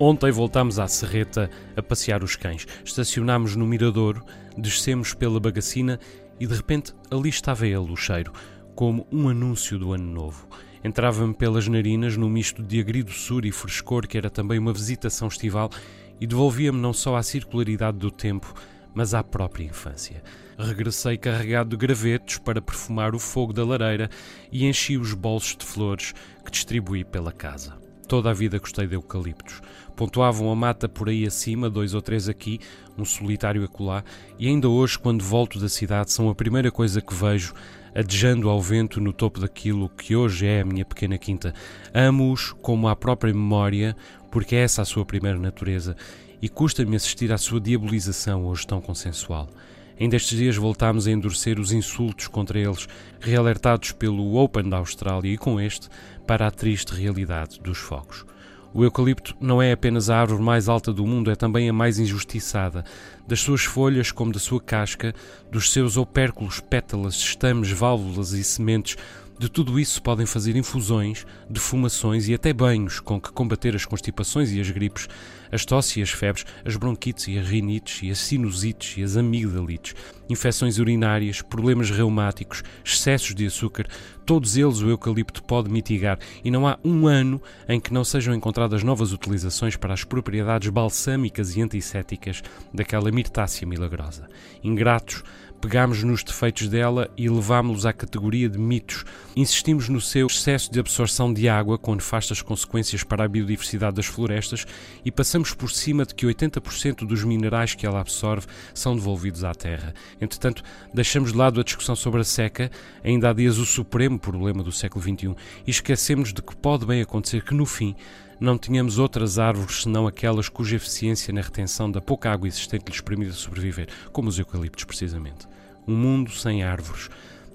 Ontem voltámos à Serreta a passear os cães. Estacionámos no Miradouro, descemos pela bagacina e de repente ali estava ele, o cheiro, como um anúncio do ano novo. Entrava-me pelas narinas no misto de agridoçura e frescor que era também uma visitação estival e devolvia-me não só à circularidade do tempo, mas à própria infância. Regressei carregado de gravetos para perfumar o fogo da lareira e enchi os bolsos de flores que distribuí pela casa. Toda a vida gostei de eucaliptos. Pontuavam a mata por aí acima, dois ou três aqui, um solitário acolá, e ainda hoje, quando volto da cidade, são a primeira coisa que vejo, adejando ao vento no topo daquilo que hoje é a minha pequena quinta. Amo-os como a própria memória, porque é essa a sua primeira natureza, e custa-me assistir à sua diabolização hoje tão consensual. Ainda estes dias voltámos a endurecer os insultos contra eles, realertados pelo Open da Austrália e com este para a triste realidade dos fogos. O eucalipto não é apenas a árvore mais alta do mundo, é também a mais injustiçada. Das suas folhas, como da sua casca, dos seus opérculos, pétalas, estames, válvulas e sementes, de tudo isso podem fazer infusões, defumações e até banhos com que combater as constipações e as gripes, as tosse e as febres, as bronquites e as rinites e as sinusites e as amigdalites, infecções urinárias, problemas reumáticos, excessos de açúcar, todos eles o eucalipto pode mitigar e não há um ano em que não sejam encontradas novas utilizações para as propriedades balsâmicas e antissépticas daquela mirtácea milagrosa. Ingratos, pegámos nos defeitos dela e levámos-los à categoria de mitos. Insistimos no seu excesso de absorção de água, com nefastas consequências para a biodiversidade das florestas, e passamos por cima de que 80% dos minerais que ela absorve são devolvidos à terra. Entretanto, deixamos de lado a discussão sobre a seca, ainda há dias o supremo problema do século XXI, e esquecemos de que pode bem acontecer que, no fim, não tínhamos outras árvores senão aquelas cuja eficiência na retenção da pouca água existente lhes permite sobreviver, como os eucaliptos, precisamente. Um mundo sem árvores.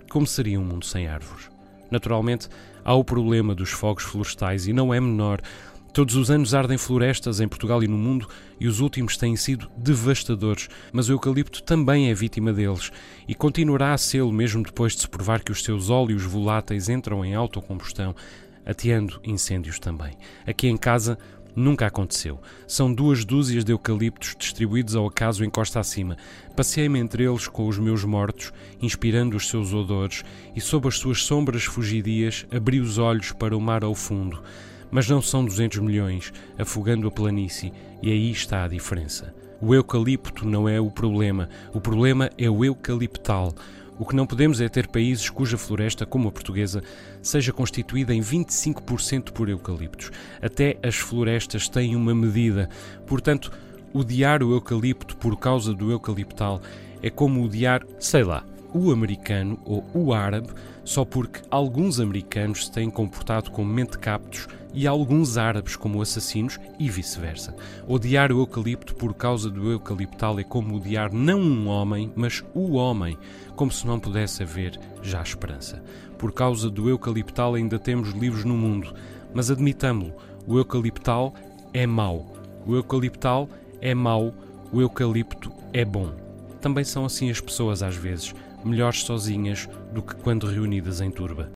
Como seria um mundo sem árvores? Naturalmente, há o problema dos fogos florestais e não é menor. Todos os anos ardem florestas em Portugal e no mundo e os últimos têm sido devastadores, mas o eucalipto também é vítima deles e continuará a ser mesmo depois de se provar que os seus óleos voláteis entram em autocombustão, ateando incêndios também. Aqui em casa nunca aconteceu. São duas dúzias de eucaliptos distribuídos ao acaso em costa acima. Passei-me entre eles com os meus mortos, inspirando os seus odores, e sob as suas sombras fugidias abri os olhos para o mar ao fundo. Mas não são 200 milhões, afogando a planície, e aí está a diferença. O eucalipto não é o problema, o problema é o eucaliptal o que não podemos é ter países cuja floresta, como a portuguesa, seja constituída em 25% por eucaliptos. Até as florestas têm uma medida. Portanto, odiar o eucalipto por causa do eucaliptal é como odiar, sei lá, o americano ou o árabe só porque alguns americanos se têm comportado como mentecaptos e alguns árabes como assassinos e vice-versa. Odiar o eucalipto por causa do eucaliptal é como odiar não um homem, mas o homem, como se não pudesse haver já esperança. Por causa do eucaliptal ainda temos livros no mundo, mas admitamo-lo, o eucaliptal é mau. O eucaliptal é mau, o eucalipto é bom. Também são assim as pessoas às vezes melhores sozinhas do que quando reunidas em turba.